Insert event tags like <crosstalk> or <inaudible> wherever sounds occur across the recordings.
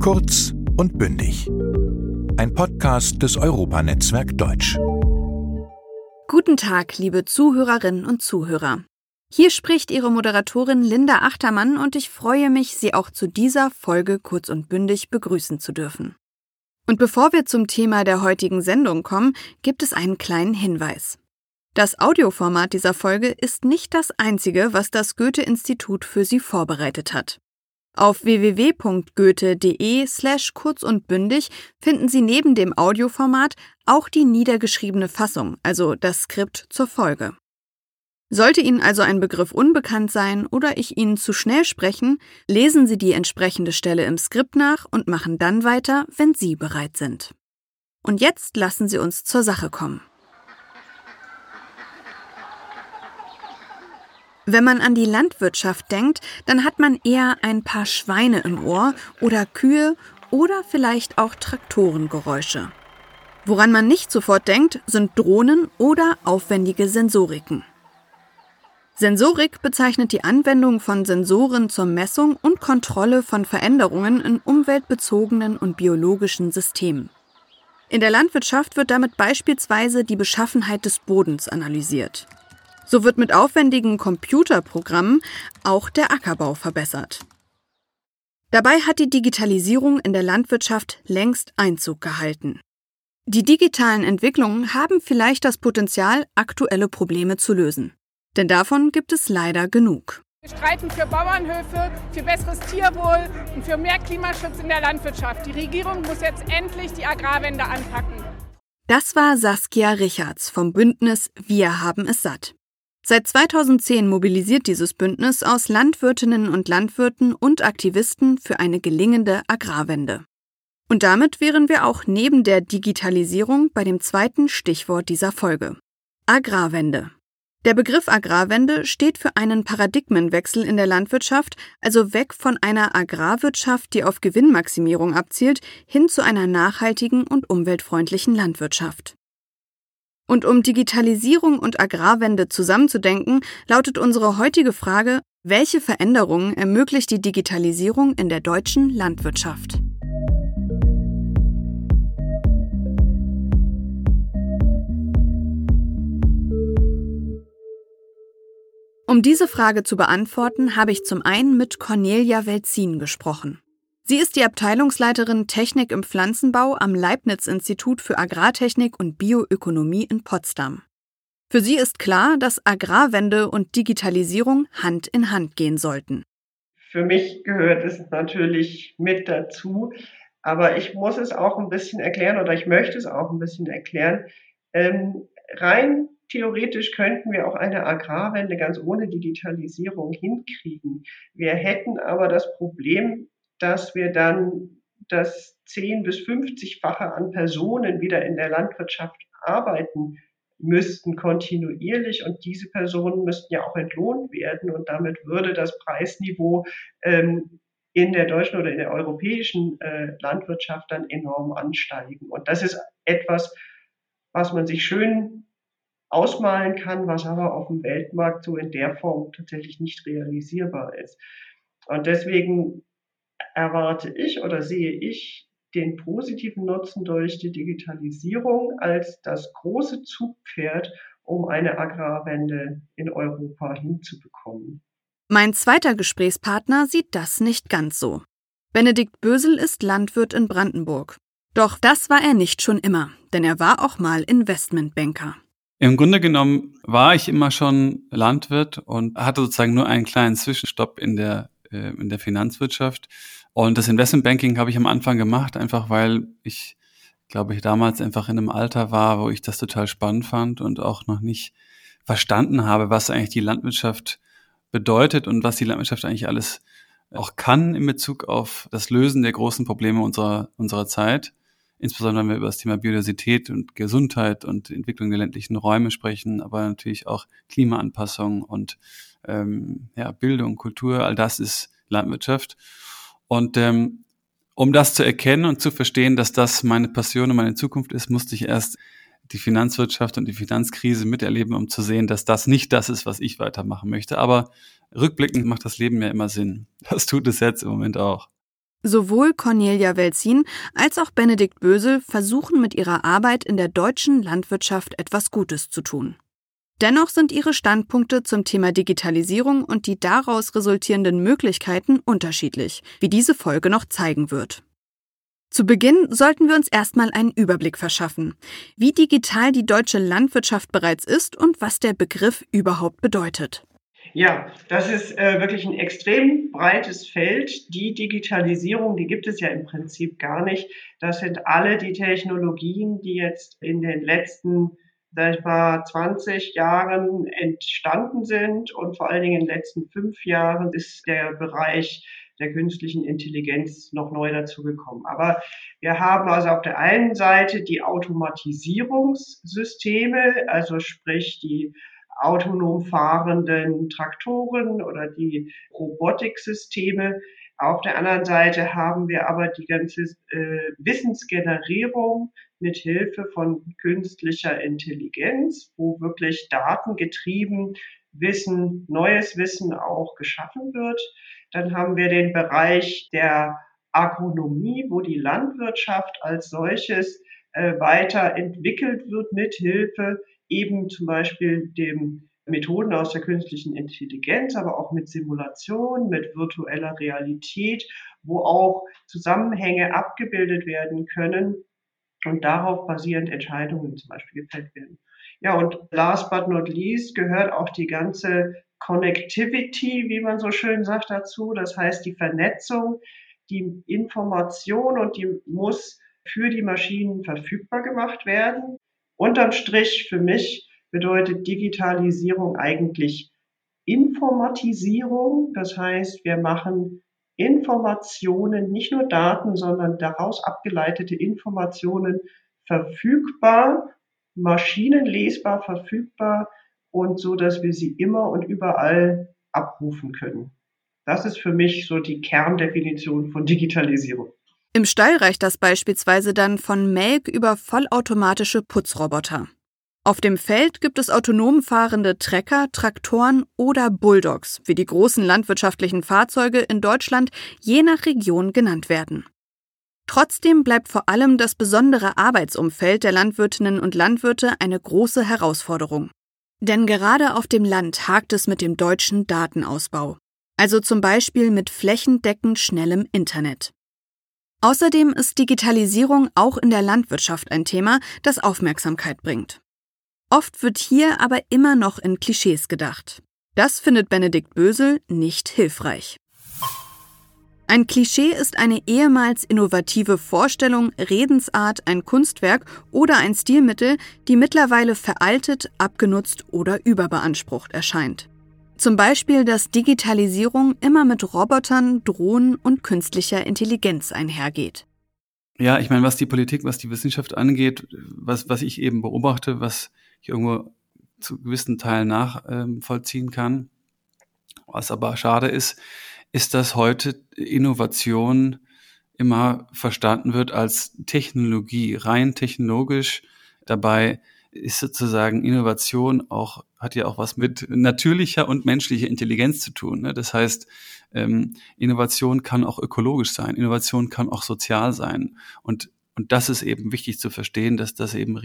Kurz und bündig. Ein Podcast des Europanetzwerk Deutsch. Guten Tag, liebe Zuhörerinnen und Zuhörer. Hier spricht Ihre Moderatorin Linda Achtermann und ich freue mich, Sie auch zu dieser Folge kurz und bündig begrüßen zu dürfen. Und bevor wir zum Thema der heutigen Sendung kommen, gibt es einen kleinen Hinweis. Das Audioformat dieser Folge ist nicht das einzige, was das Goethe-Institut für Sie vorbereitet hat. Auf www.goethe.de slash kurz und bündig finden Sie neben dem Audioformat auch die niedergeschriebene Fassung, also das Skript zur Folge. Sollte Ihnen also ein Begriff unbekannt sein oder ich Ihnen zu schnell sprechen, lesen Sie die entsprechende Stelle im Skript nach und machen dann weiter, wenn Sie bereit sind. Und jetzt lassen Sie uns zur Sache kommen. Wenn man an die Landwirtschaft denkt, dann hat man eher ein paar Schweine im Ohr oder Kühe oder vielleicht auch Traktorengeräusche. Woran man nicht sofort denkt, sind Drohnen oder aufwendige Sensoriken. Sensorik bezeichnet die Anwendung von Sensoren zur Messung und Kontrolle von Veränderungen in umweltbezogenen und biologischen Systemen. In der Landwirtschaft wird damit beispielsweise die Beschaffenheit des Bodens analysiert. So wird mit aufwendigen Computerprogrammen auch der Ackerbau verbessert. Dabei hat die Digitalisierung in der Landwirtschaft längst Einzug gehalten. Die digitalen Entwicklungen haben vielleicht das Potenzial, aktuelle Probleme zu lösen. Denn davon gibt es leider genug. Wir streiten für Bauernhöfe, für besseres Tierwohl und für mehr Klimaschutz in der Landwirtschaft. Die Regierung muss jetzt endlich die Agrarwende anpacken. Das war Saskia Richards vom Bündnis Wir haben es satt. Seit 2010 mobilisiert dieses Bündnis aus Landwirtinnen und Landwirten und Aktivisten für eine gelingende Agrarwende. Und damit wären wir auch neben der Digitalisierung bei dem zweiten Stichwort dieser Folge. Agrarwende. Der Begriff Agrarwende steht für einen Paradigmenwechsel in der Landwirtschaft, also weg von einer Agrarwirtschaft, die auf Gewinnmaximierung abzielt, hin zu einer nachhaltigen und umweltfreundlichen Landwirtschaft. Und um Digitalisierung und Agrarwende zusammenzudenken, lautet unsere heutige Frage, welche Veränderungen ermöglicht die Digitalisierung in der deutschen Landwirtschaft? Um diese Frage zu beantworten, habe ich zum einen mit Cornelia Welzin gesprochen. Sie ist die Abteilungsleiterin Technik im Pflanzenbau am Leibniz-Institut für Agrartechnik und Bioökonomie in Potsdam. Für sie ist klar, dass Agrarwende und Digitalisierung Hand in Hand gehen sollten. Für mich gehört es natürlich mit dazu, aber ich muss es auch ein bisschen erklären oder ich möchte es auch ein bisschen erklären. Ähm, rein Theoretisch könnten wir auch eine Agrarwende ganz ohne Digitalisierung hinkriegen. Wir hätten aber das Problem, dass wir dann das 10 bis 50-fache an Personen wieder in der Landwirtschaft arbeiten müssten kontinuierlich und diese Personen müssten ja auch entlohnt werden und damit würde das Preisniveau ähm, in der deutschen oder in der europäischen äh, Landwirtschaft dann enorm ansteigen. Und das ist etwas, was man sich schön ausmalen kann, was aber auf dem Weltmarkt so in der Form tatsächlich nicht realisierbar ist. Und deswegen erwarte ich oder sehe ich den positiven Nutzen durch die Digitalisierung als das große Zugpferd, um eine Agrarwende in Europa hinzubekommen. Mein zweiter Gesprächspartner sieht das nicht ganz so. Benedikt Bösel ist Landwirt in Brandenburg. Doch das war er nicht schon immer, denn er war auch mal Investmentbanker. Im Grunde genommen war ich immer schon Landwirt und hatte sozusagen nur einen kleinen Zwischenstopp in der, äh, in der Finanzwirtschaft. Und das Investmentbanking habe ich am Anfang gemacht, einfach weil ich, glaube ich, damals einfach in einem Alter war, wo ich das total spannend fand und auch noch nicht verstanden habe, was eigentlich die Landwirtschaft bedeutet und was die Landwirtschaft eigentlich alles auch kann in Bezug auf das Lösen der großen Probleme unserer, unserer Zeit insbesondere wenn wir über das Thema Biodiversität und Gesundheit und Entwicklung der ländlichen Räume sprechen, aber natürlich auch Klimaanpassung und ähm, ja, Bildung, Kultur, all das ist Landwirtschaft. Und ähm, um das zu erkennen und zu verstehen, dass das meine Passion und meine Zukunft ist, musste ich erst die Finanzwirtschaft und die Finanzkrise miterleben, um zu sehen, dass das nicht das ist, was ich weitermachen möchte. Aber rückblickend macht das Leben ja immer Sinn. <laughs> Das tut es jetzt im Moment auch. Sowohl Cornelia Welzin als auch Benedikt Bösel versuchen mit ihrer Arbeit in der deutschen Landwirtschaft etwas Gutes zu tun. Dennoch sind ihre Standpunkte zum Thema Digitalisierung und die daraus resultierenden Möglichkeiten unterschiedlich, wie diese Folge noch zeigen wird. Zu Beginn sollten wir uns erstmal einen Überblick verschaffen, wie digital die deutsche Landwirtschaft bereits ist und was der Begriff überhaupt bedeutet. Ja, das ist äh, wirklich ein extrem breites Feld. Die Digitalisierung, die gibt es ja im Prinzip gar nicht. Das sind alle die Technologien, die jetzt in den letzten, sag ich mal, 20 Jahren entstanden sind und vor allen Dingen in den letzten fünf Jahren ist der Bereich der künstlichen Intelligenz noch neu dazugekommen. Aber wir haben also auf der einen Seite die Automatisierungssysteme, also sprich die autonom fahrenden Traktoren oder die Robotiksysteme. Auf der anderen Seite haben wir aber die ganze äh, Wissensgenerierung mit Hilfe von künstlicher Intelligenz, wo wirklich datengetrieben Wissen, neues Wissen auch geschaffen wird. Dann haben wir den Bereich der Agronomie, wo die Landwirtschaft als solches äh, weiterentwickelt wird mit Hilfe eben zum Beispiel dem Methoden aus der künstlichen Intelligenz, aber auch mit Simulation, mit virtueller Realität, wo auch Zusammenhänge abgebildet werden können und darauf basierend Entscheidungen zum Beispiel gefällt werden. Ja, und last but not least gehört auch die ganze Connectivity, wie man so schön sagt dazu. Das heißt, die Vernetzung, die Information und die muss für die Maschinen verfügbar gemacht werden. Unterm Strich für mich bedeutet Digitalisierung eigentlich Informatisierung. Das heißt, wir machen Informationen, nicht nur Daten, sondern daraus abgeleitete Informationen verfügbar, maschinenlesbar verfügbar und so, dass wir sie immer und überall abrufen können. Das ist für mich so die Kerndefinition von Digitalisierung. Im Stall reicht das beispielsweise dann von Melk über vollautomatische Putzroboter. Auf dem Feld gibt es autonom fahrende Trecker, Traktoren oder Bulldogs, wie die großen landwirtschaftlichen Fahrzeuge in Deutschland je nach Region genannt werden. Trotzdem bleibt vor allem das besondere Arbeitsumfeld der Landwirtinnen und Landwirte eine große Herausforderung. Denn gerade auf dem Land hakt es mit dem deutschen Datenausbau, also zum Beispiel mit flächendeckend schnellem Internet. Außerdem ist Digitalisierung auch in der Landwirtschaft ein Thema, das Aufmerksamkeit bringt. Oft wird hier aber immer noch in Klischees gedacht. Das findet Benedikt Bösel nicht hilfreich. Ein Klischee ist eine ehemals innovative Vorstellung, Redensart, ein Kunstwerk oder ein Stilmittel, die mittlerweile veraltet, abgenutzt oder überbeansprucht erscheint. Zum Beispiel, dass Digitalisierung immer mit Robotern, Drohnen und künstlicher Intelligenz einhergeht. Ja, ich meine, was die Politik, was die Wissenschaft angeht, was, was ich eben beobachte, was ich irgendwo zu gewissen Teilen nachvollziehen ähm, kann, was aber schade ist, ist, dass heute Innovation immer verstanden wird als Technologie, rein technologisch. Dabei ist sozusagen Innovation auch, hat ja auch was mit natürlicher und menschlicher Intelligenz zu tun. Ne? Das heißt, ähm, Innovation kann auch ökologisch sein, Innovation kann auch sozial sein. Und, und das ist eben wichtig zu verstehen, dass das eben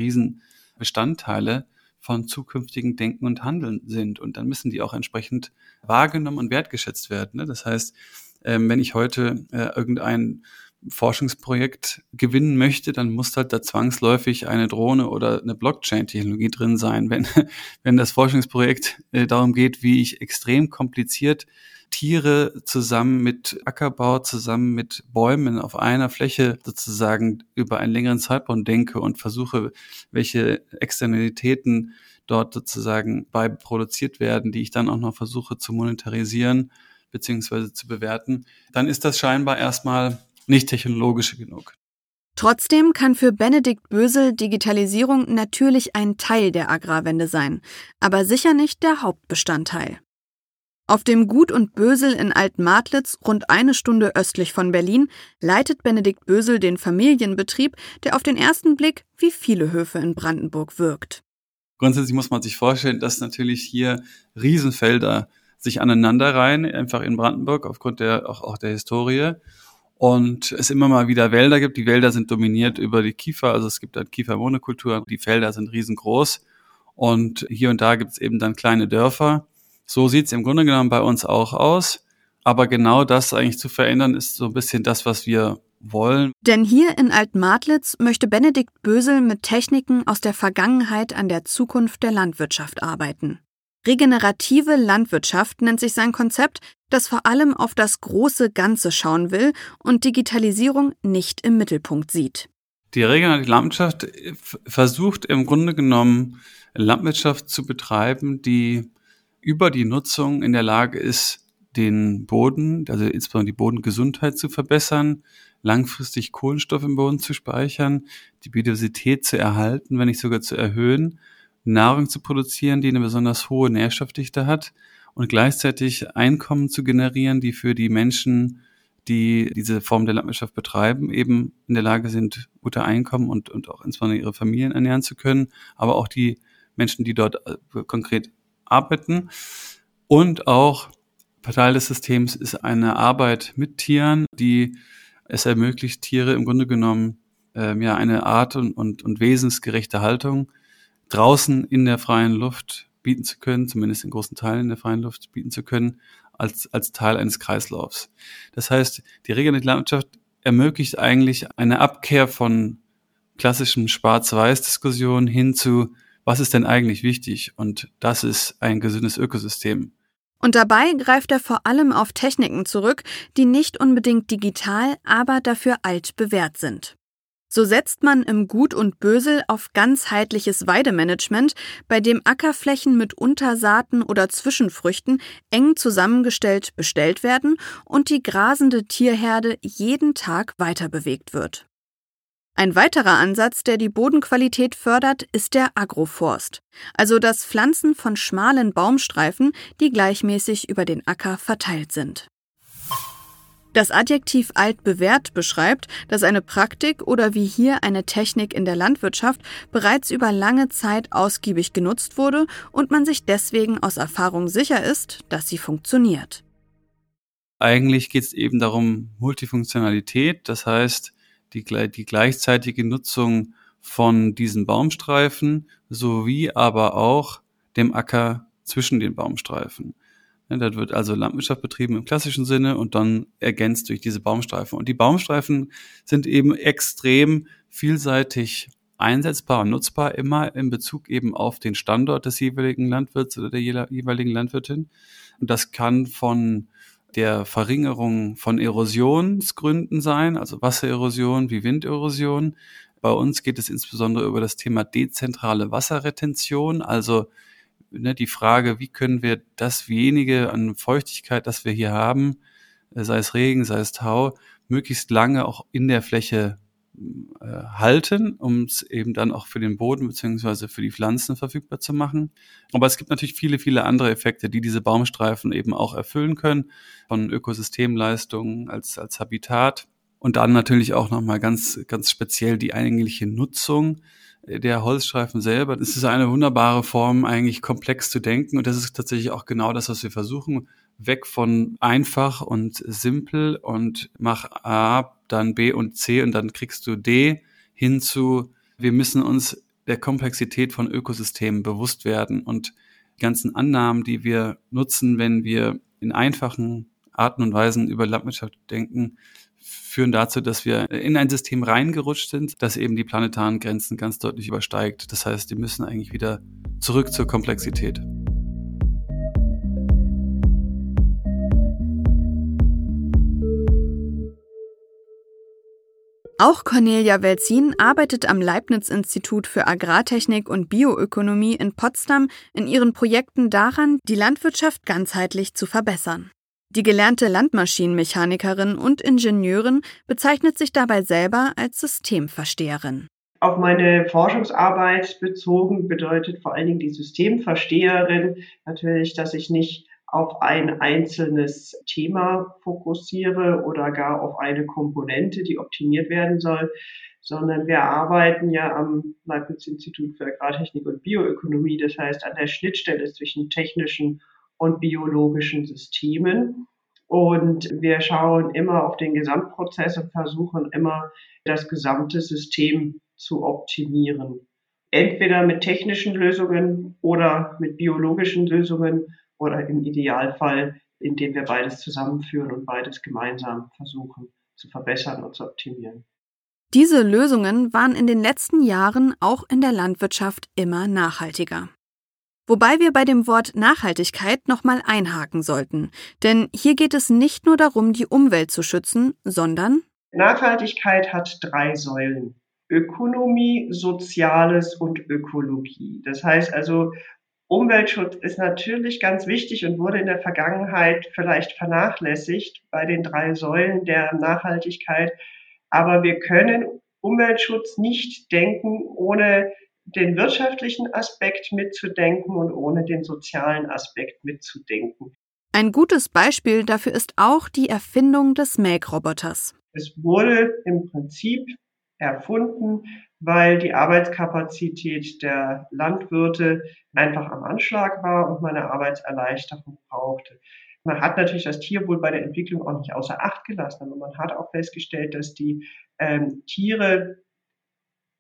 Riesenbestandteile von zukünftigen Denken und Handeln sind. Und dann müssen die auch entsprechend wahrgenommen und wertgeschätzt werden. Ne? Das heißt, ähm, wenn ich heute äh, irgendein Forschungsprojekt gewinnen möchte, dann muss halt da zwangsläufig eine Drohne oder eine Blockchain-Technologie drin sein. Wenn, <laughs> wenn das Forschungsprojekt äh, darum geht, wie ich extrem kompliziert Tiere zusammen mit Ackerbau, zusammen mit Bäumen auf einer Fläche sozusagen über einen längeren Zeitraum denke und versuche, welche Externalitäten dort sozusagen bei produziert werden, die ich dann auch noch versuche zu monetarisieren beziehungsweise zu bewerten, dann ist das scheinbar erstmal nicht technologisch genug. Trotzdem kann für Benedikt Bösel Digitalisierung natürlich ein Teil der Agrarwende sein, aber sicher nicht der Hauptbestandteil. Auf dem Gut und Bösel in Altmartlitz, rund eine Stunde östlich von Berlin, leitet Benedikt Bösel den Familienbetrieb, der auf den ersten Blick wie viele Höfe in Brandenburg wirkt. Grundsätzlich muss man sich vorstellen, dass natürlich hier Riesenfelder sich aneinanderreihen, einfach in Brandenburg, aufgrund der, auch, auch der Historie. und es immer mal wieder Wälder gibt. Die Wälder sind dominiert über die Kiefer, also es gibt halt Kiefermonokulturen. Die Felder sind riesengroß und hier und da gibt es eben dann kleine Dörfer. So sieht es im Grunde genommen bei uns auch aus. Aber genau das eigentlich zu verändern, ist so ein bisschen das, was wir wollen. Denn hier in Altmadlitz möchte Benedikt Bösel mit Techniken aus der Vergangenheit an der Zukunft der Landwirtschaft arbeiten. Regenerative Landwirtschaft nennt sich sein Konzept, das vor allem auf das große Ganze schauen will und Digitalisierung nicht im Mittelpunkt sieht. Die regenerative Landwirtschaft versucht im Grunde genommen Landwirtschaft zu betreiben, die über die Nutzung in der Lage ist, den Boden, also insbesondere die Bodengesundheit zu verbessern, langfristig Kohlenstoff im Boden zu speichern, die Biodiversität zu erhalten, wenn nicht sogar zu erhöhen, Nahrung zu produzieren, die eine besonders hohe Nährstoffdichte hat und gleichzeitig Einkommen zu generieren, die für die Menschen, die diese Form der Landwirtschaft betreiben, eben in der Lage sind, gute Einkommen und, und auch insbesondere ihre Familien ernähren zu können, aber auch die Menschen, die dort äh, konkret arbeiten und auch Teil des Systems ist eine Arbeit mit Tieren, die es ermöglicht, Tiere im Grunde genommen ähm, ja eine Art und, und, und wesensgerechte Haltung draußen in der freien Luft bieten zu können, zumindest in großen Teilen der freien Luft bieten zu können, als, als Teil eines Kreislaufs. Das heißt, die regenerative Landwirtschaft ermöglicht eigentlich eine Abkehr von klassischen Schwarz-Weiß-Diskussionen hin zu, was ist denn eigentlich wichtig? Und das ist ein gesundes Ökosystem. Und dabei greift er vor allem auf Techniken zurück, die nicht unbedingt digital, aber dafür alt bewährt sind. So setzt man im Gut und Bösel auf ganzheitliches Weidemanagement, bei dem Ackerflächen mit Untersaaten oder Zwischenfrüchten eng zusammengestellt bestellt werden und die grasende Tierherde jeden Tag weiter bewegt wird. Ein weiterer Ansatz, der die Bodenqualität fördert, ist der Agroforst, also das Pflanzen von schmalen Baumstreifen, die gleichmäßig über den Acker verteilt sind. Das Adjektiv altbewährt beschreibt, dass eine Praktik oder wie hier eine Technik in der Landwirtschaft bereits über lange Zeit ausgiebig genutzt wurde und man sich deswegen aus Erfahrung sicher ist, dass sie funktioniert. Eigentlich geht es eben darum Multifunktionalität, das heißt, die, die gleichzeitige Nutzung von diesen Baumstreifen sowie aber auch dem Acker zwischen den Baumstreifen. Ja, da wird also Landwirtschaft betrieben im klassischen Sinne und dann ergänzt durch diese Baumstreifen. Und die Baumstreifen sind eben extrem vielseitig einsetzbar und nutzbar, immer in Bezug eben auf den Standort des jeweiligen Landwirts oder der jeweiligen Landwirtin. Und das kann von der Verringerung von Erosionsgründen sein, also Wassererosion wie Winderosion. Bei uns geht es insbesondere über das Thema dezentrale Wasserretention, also ne, die Frage, wie können wir das wenige an Feuchtigkeit, das wir hier haben, äh, sei es Regen, sei es Tau, möglichst lange auch in der Fläche äh, halten, um es eben dann auch für den Boden beziehungsweise für die Pflanzen verfügbar zu machen. Aber es gibt natürlich viele, viele andere Effekte, die diese Baumstreifen eben auch erfüllen können, von Ökosystemleistungen als, als Habitat. Und dann natürlich auch nochmal ganz, ganz speziell die eigentliche Nutzung der Holzstreifen selber. Das ist eine wunderbare Form, eigentlich komplex zu denken. Und das ist tatsächlich auch genau das, was wir versuchen. Weg von einfach und simpel und mach A, dann B und C und dann kriegst du D hin zu, wir müssen uns der Komplexität von Ökosystemen bewusst werden und die ganzen Annahmen, die wir nutzen, wenn wir in einfachen Arten und Weisen über Landwirtschaft denken, führen dazu, dass wir in ein System reingerutscht sind, das eben die planetaren Grenzen ganz deutlich übersteigt. Das heißt, die müssen eigentlich wieder zurück zur Komplexität. Auch Cornelia Welzin arbeitet am Leibniz-Institut für Agrartechnik und Bioökonomie in Potsdam in ihren Projekten daran, die Landwirtschaft ganzheitlich zu verbessern. Die gelernte Landmaschinenmechanikerin und Ingenieurin bezeichnet sich dabei selber als Systemversteherin. Auf meine Forschungsarbeit bezogen bedeutet vor allen Dingen die Systemversteherin natürlich, dass ich nicht auf ein einzelnes Thema fokussiere oder gar auf eine Komponente, die optimiert werden soll, sondern wir arbeiten ja am Leibniz-Institut für Agrartechnik und Bioökonomie, das heißt an der Schnittstelle zwischen technischen und biologischen Systemen. Und wir schauen immer auf den Gesamtprozess und versuchen immer, das gesamte System zu optimieren. Entweder mit technischen Lösungen oder mit biologischen Lösungen oder im Idealfall, indem wir beides zusammenführen und beides gemeinsam versuchen zu verbessern und zu optimieren. Diese Lösungen waren in den letzten Jahren auch in der Landwirtschaft immer nachhaltiger. Wobei wir bei dem Wort Nachhaltigkeit nochmal einhaken sollten, denn hier geht es nicht nur darum, die Umwelt zu schützen, sondern Nachhaltigkeit hat drei Säulen. Ökonomie, Soziales und Ökologie. Das heißt also, Umweltschutz ist natürlich ganz wichtig und wurde in der Vergangenheit vielleicht vernachlässigt bei den drei Säulen der Nachhaltigkeit. Aber wir können Umweltschutz nicht denken, ohne den wirtschaftlichen Aspekt mitzudenken und ohne den sozialen Aspekt mitzudenken. Ein gutes Beispiel dafür ist auch die Erfindung des Melkroboters. Es wurde im Prinzip erfunden, weil die Arbeitskapazität der Landwirte einfach am Anschlag war und man eine Arbeitserleichterung brauchte. Man hat natürlich das Tierwohl bei der Entwicklung auch nicht außer Acht gelassen, aber man hat auch festgestellt, dass die ähm, Tiere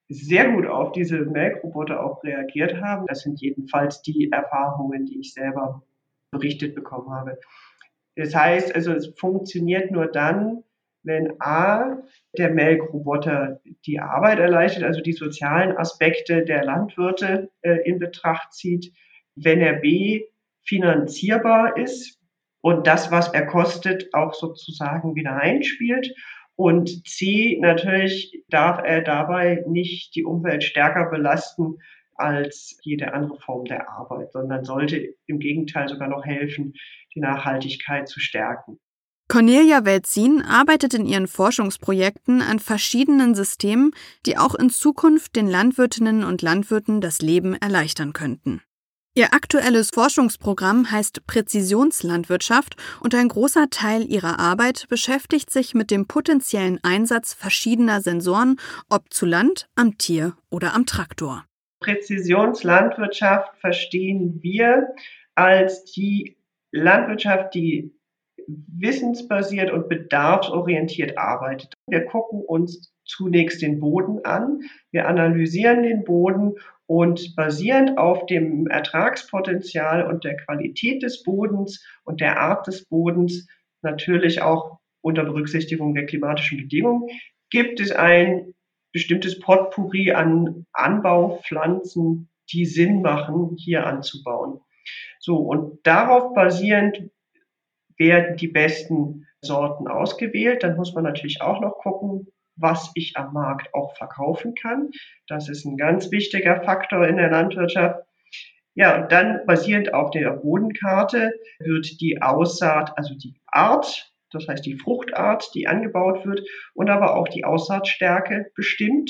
sehr gut auf diese Melkroboter auch reagiert haben. Das sind jedenfalls die Erfahrungen, die ich selber berichtet bekommen habe. Das heißt also, es funktioniert nur dann, wenn A, der Melkroboter die Arbeit erleichtert, also die sozialen Aspekte der Landwirte äh, in Betracht zieht, wenn er B, finanzierbar ist und das, was er kostet, auch sozusagen wieder einspielt. Und C, natürlich darf er dabei nicht die Umwelt stärker belasten als jede andere Form der Arbeit, sondern sollte im Gegenteil sogar noch helfen, die Nachhaltigkeit zu stärken. Cornelia Welzin arbeitet in ihren Forschungsprojekten an verschiedenen Systemen, die auch in Zukunft den Landwirtinnen und Landwirten das Leben erleichtern könnten. Ihr aktuelles Forschungsprogramm heißt Präzisionslandwirtschaft und ein großer Teil ihrer Arbeit beschäftigt sich mit dem potenziellen Einsatz verschiedener Sensoren, ob zu Land, am Tier oder am Traktor. Präzisionslandwirtschaft verstehen wir als die Landwirtschaft, die wissensbasiert und bedarfsorientiert arbeitet. Wir gucken uns zunächst den Boden an, wir analysieren den Boden und basierend auf dem Ertragspotenzial und der Qualität des Bodens und der Art des Bodens, natürlich auch unter Berücksichtigung der klimatischen Bedingungen, gibt es ein bestimmtes Potpourri an Anbaupflanzen, die Sinn machen, hier anzubauen. So, und darauf basierend werden die besten Sorten ausgewählt. Dann muss man natürlich auch noch gucken, was ich am Markt auch verkaufen kann. Das ist ein ganz wichtiger Faktor in der Landwirtschaft. Ja, und dann basierend auf der Bodenkarte wird die Aussaat, also die Art, das heißt die Fruchtart, die angebaut wird und aber auch die Aussaatstärke bestimmt.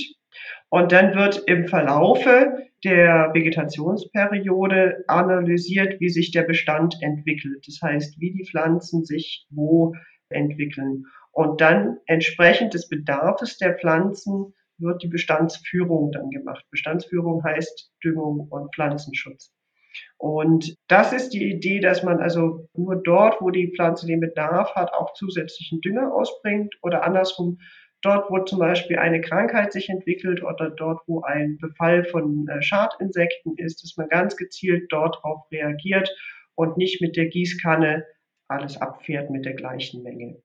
Und dann wird im Verlaufe der Vegetationsperiode analysiert, wie sich der Bestand entwickelt. Das heißt, wie die Pflanzen sich wo entwickeln. Und dann entsprechend des Bedarfs der Pflanzen wird die Bestandsführung dann gemacht. Bestandsführung heißt Düngung und Pflanzenschutz. Und das ist die Idee, dass man also nur dort, wo die Pflanze den Bedarf hat, auch zusätzlichen Dünger ausbringt oder andersrum dort, wo zum Beispiel eine Krankheit sich entwickelt oder dort, wo ein Befall von äh, Schadinsekten ist, dass man ganz gezielt dort darauf reagiert und nicht mit der Gießkanne alles abfährt mit der gleichen Menge.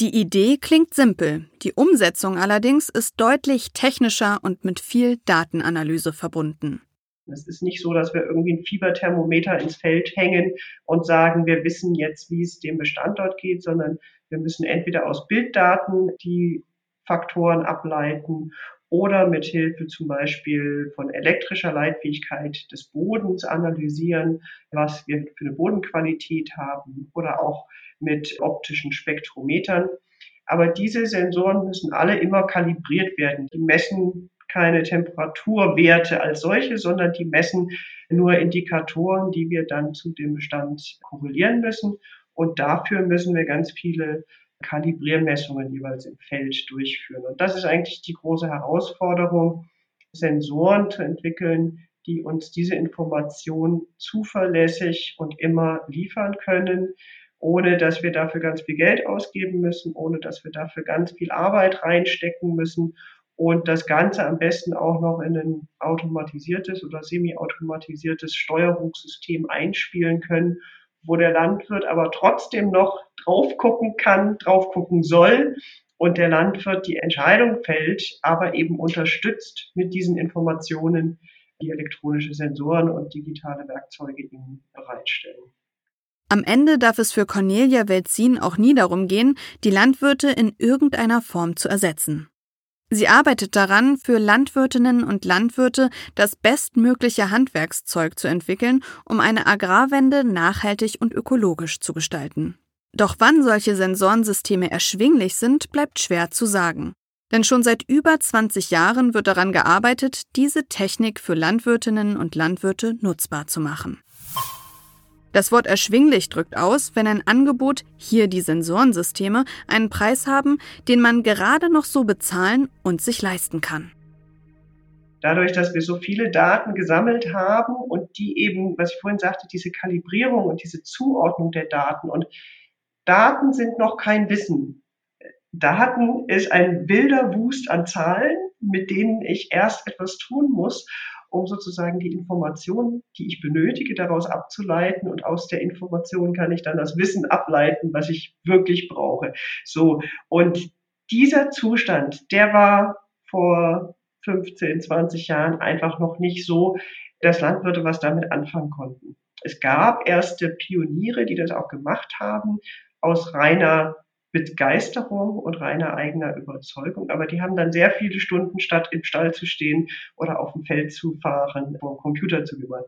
Die Idee klingt simpel, die Umsetzung allerdings ist deutlich technischer und mit viel Datenanalyse verbunden. Es ist nicht so, dass wir irgendwie ein Fieberthermometer ins Feld hängen und sagen, wir wissen jetzt, wie es dem Bestand dort geht, sondern wir müssen entweder aus Bilddaten die Faktoren ableiten oder mit Hilfe zum Beispiel von elektrischer Leitfähigkeit des Bodens analysieren, was wir für eine Bodenqualität haben oder auch mit optischen Spektrometern. Aber diese Sensoren müssen alle immer kalibriert werden. Die messen keine Temperaturwerte als solche, sondern die messen nur Indikatoren, die wir dann zu dem Bestand korrelieren müssen. Und dafür müssen wir ganz viele Kalibriermessungen jeweils im Feld durchführen. Und das ist eigentlich die große Herausforderung, Sensoren zu entwickeln, die uns diese Information zuverlässig und immer liefern können ohne dass wir dafür ganz viel Geld ausgeben müssen, ohne dass wir dafür ganz viel Arbeit reinstecken müssen und das Ganze am besten auch noch in ein automatisiertes oder semi-automatisiertes Steuerungssystem einspielen können, wo der Landwirt aber trotzdem noch drauf gucken kann, drauf gucken soll und der Landwirt die Entscheidung fällt, aber eben unterstützt mit diesen Informationen, die elektronische Sensoren und digitale Werkzeuge ihm bereitstellen. Am Ende darf es für Cornelia Welzin auch nie darum gehen, die Landwirte in irgendeiner Form zu ersetzen. Sie arbeitet daran, für Landwirtinnen und Landwirte das bestmögliche Handwerkszeug zu entwickeln, um eine Agrarwende nachhaltig und ökologisch zu gestalten. Doch wann solche Sensorensysteme erschwinglich sind, bleibt schwer zu sagen. Denn schon seit über 20 Jahren wird daran gearbeitet, diese Technik für Landwirtinnen und Landwirte nutzbar zu machen. Das Wort erschwinglich drückt aus, wenn ein Angebot, hier die Sensorensysteme, einen Preis haben, den man gerade noch so bezahlen und sich leisten kann. Dadurch, dass wir so viele Daten gesammelt haben und die eben, was ich vorhin sagte, diese Kalibrierung und diese Zuordnung der Daten und Daten sind noch kein Wissen. Daten ist ein wilder Wust an Zahlen, mit denen ich erst etwas tun muss um sozusagen die Informationen, die ich benötige, daraus abzuleiten. Und aus der Information kann ich dann das Wissen ableiten, was ich wirklich brauche. So. Und dieser Zustand, der war vor 15, 20 Jahren einfach noch nicht so, dass Landwirte was damit anfangen konnten. Es gab erste Pioniere, die das auch gemacht haben, aus reiner Begeisterung und reiner eigener Überzeugung. Aber die haben dann sehr viele Stunden statt im Stall zu stehen oder auf dem Feld zu fahren, vor Computer zu kümmern.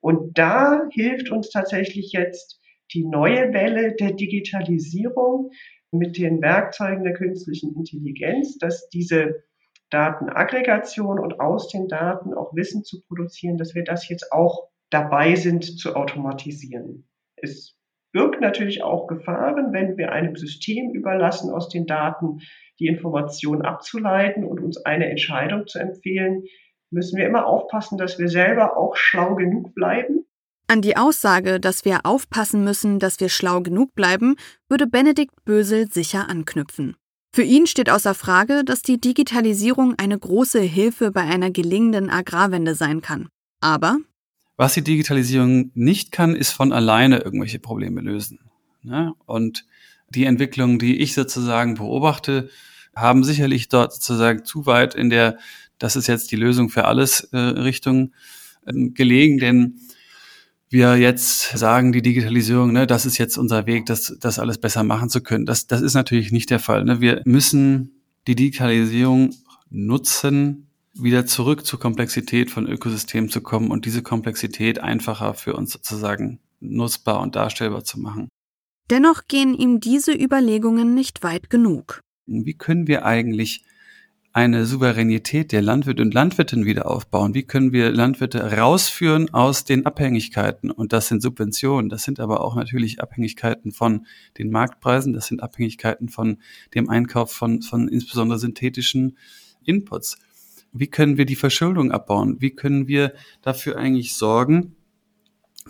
Und da hilft uns tatsächlich jetzt die neue Welle der Digitalisierung mit den Werkzeugen der künstlichen Intelligenz, dass diese Datenaggregation und aus den Daten auch Wissen zu produzieren, dass wir das jetzt auch dabei sind zu automatisieren. Es birgt natürlich auch Gefahren, wenn wir einem System überlassen, aus den Daten die Information abzuleiten und uns eine Entscheidung zu empfehlen, müssen wir immer aufpassen, dass wir selber auch schlau genug bleiben. An die Aussage, dass wir aufpassen müssen, dass wir schlau genug bleiben, würde Benedikt Bösel sicher anknüpfen. Für ihn steht außer Frage, dass die Digitalisierung eine große Hilfe bei einer gelingenden Agrarwende sein kann. Aber was die Digitalisierung nicht kann, ist von alleine irgendwelche Probleme lösen. Ne? Und die Entwicklungen, die ich sozusagen beobachte, haben sicherlich dort sozusagen zu weit in der, das ist jetzt die Lösung für alles äh, Richtung ähm, gelegen, denn wir jetzt sagen, die Digitalisierung, ne, das ist jetzt unser Weg, das, das alles besser machen zu können. Das, das ist natürlich nicht der Fall. Ne? Wir müssen die Digitalisierung nutzen, wieder zurück zur Komplexität von Ökosystemen zu kommen und diese Komplexität einfacher für uns sozusagen nutzbar und darstellbar zu machen. Dennoch gehen ihm diese Überlegungen nicht weit genug. Wie können wir eigentlich eine Souveränität der Landwirte und Landwirtinnen wieder aufbauen? Wie können wir Landwirte rausführen aus den Abhängigkeiten? Und das sind Subventionen, das sind aber auch natürlich Abhängigkeiten von den Marktpreisen, das sind Abhängigkeiten von dem Einkauf von, von insbesondere synthetischen Inputs. Wie können wir die Verschuldung abbauen? Wie können wir dafür eigentlich sorgen,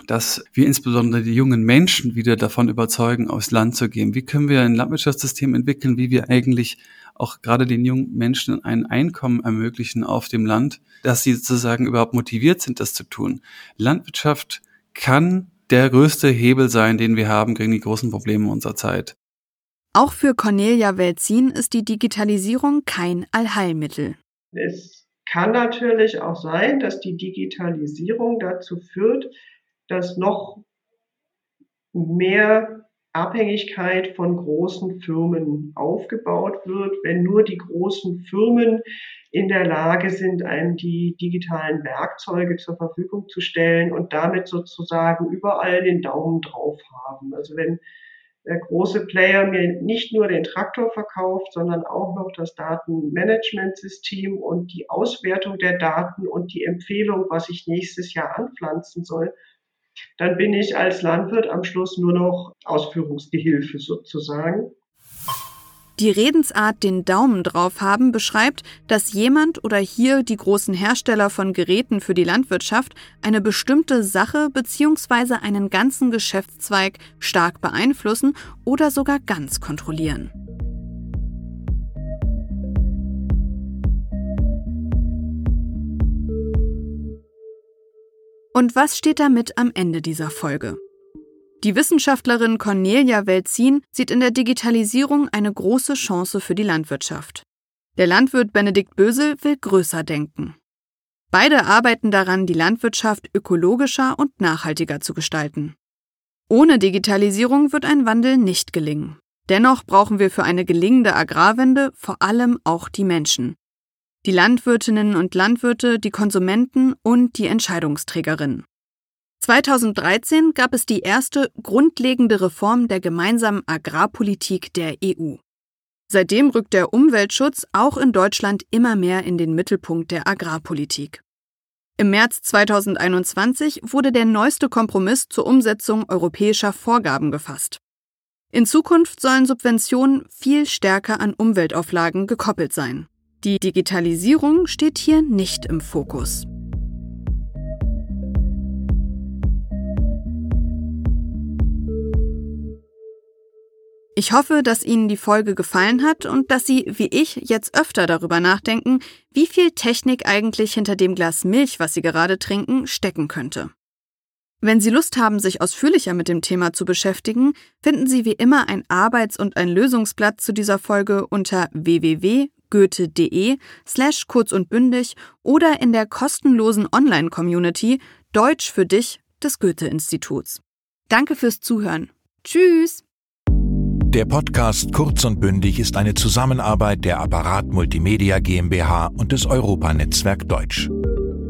dass wir insbesondere die jungen Menschen wieder davon überzeugen, aufs Land zu gehen? Wie können wir ein Landwirtschaftssystem entwickeln, wie wir eigentlich auch gerade den jungen Menschen ein Einkommen ermöglichen auf dem Land, dass sie sozusagen überhaupt motiviert sind, das zu tun? Landwirtschaft kann der größte Hebel sein, den wir haben gegen die großen Probleme unserer Zeit. Auch für Cornelia Welzin ist die Digitalisierung kein Allheilmittel. Es kann natürlich auch sein, dass die Digitalisierung dazu führt, dass noch mehr Abhängigkeit von großen Firmen aufgebaut wird, wenn nur die großen Firmen in der Lage sind, einem die digitalen Werkzeuge zur Verfügung zu stellen und damit sozusagen überall den Daumen drauf haben. Also wenn der große Player mir nicht nur den Traktor verkauft, sondern auch noch das Datenmanagementsystem und die Auswertung der Daten und die Empfehlung, was ich nächstes Jahr anpflanzen soll, dann bin ich als Landwirt am Schluss nur noch Ausführungsgehilfe sozusagen. Die Redensart den Daumen drauf haben beschreibt, dass jemand oder hier die großen Hersteller von Geräten für die Landwirtschaft eine bestimmte Sache bzw. einen ganzen Geschäftszweig stark beeinflussen oder sogar ganz kontrollieren. Und was steht damit am Ende dieser Folge? Die Wissenschaftlerin Cornelia Welzin sieht in der Digitalisierung eine große Chance für die Landwirtschaft. Der Landwirt Benedikt Bösel will größer denken. Beide arbeiten daran, die Landwirtschaft ökologischer und nachhaltiger zu gestalten. Ohne Digitalisierung wird ein Wandel nicht gelingen. Dennoch brauchen wir für eine gelingende Agrarwende vor allem auch die Menschen. Die Landwirtinnen und Landwirte, die Konsumenten und die Entscheidungsträgerinnen. 2013 gab es die erste grundlegende Reform der gemeinsamen Agrarpolitik der EU. Seitdem rückt der Umweltschutz auch in Deutschland immer mehr in den Mittelpunkt der Agrarpolitik. Im März 2021 wurde der neueste Kompromiss zur Umsetzung europäischer Vorgaben gefasst. In Zukunft sollen Subventionen viel stärker an Umweltauflagen gekoppelt sein. Die Digitalisierung steht hier nicht im Fokus. Ich hoffe, dass Ihnen die Folge gefallen hat und dass Sie, wie ich, jetzt öfter darüber nachdenken, wie viel Technik eigentlich hinter dem Glas Milch, was Sie gerade trinken, stecken könnte. Wenn Sie Lust haben, sich ausführlicher mit dem Thema zu beschäftigen, finden Sie wie immer ein Arbeits- und ein Lösungsblatt zu dieser Folge unter www.goethe.de slash kurz und bündig oder in der kostenlosen Online-Community Deutsch für dich des Goethe-Instituts. Danke fürs Zuhören. Tschüss! Der Podcast Kurz und Bündig ist eine Zusammenarbeit der Apparat Multimedia GmbH und des Europanetzwerk Deutsch.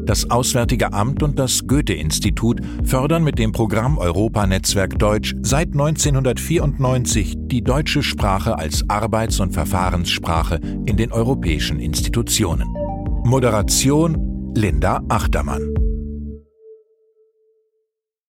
Das Auswärtige Amt und das Goethe-Institut fördern mit dem Programm Europanetzwerk Deutsch seit 1994 die deutsche Sprache als Arbeits- und Verfahrenssprache in den europäischen Institutionen. Moderation Linda Achtermann.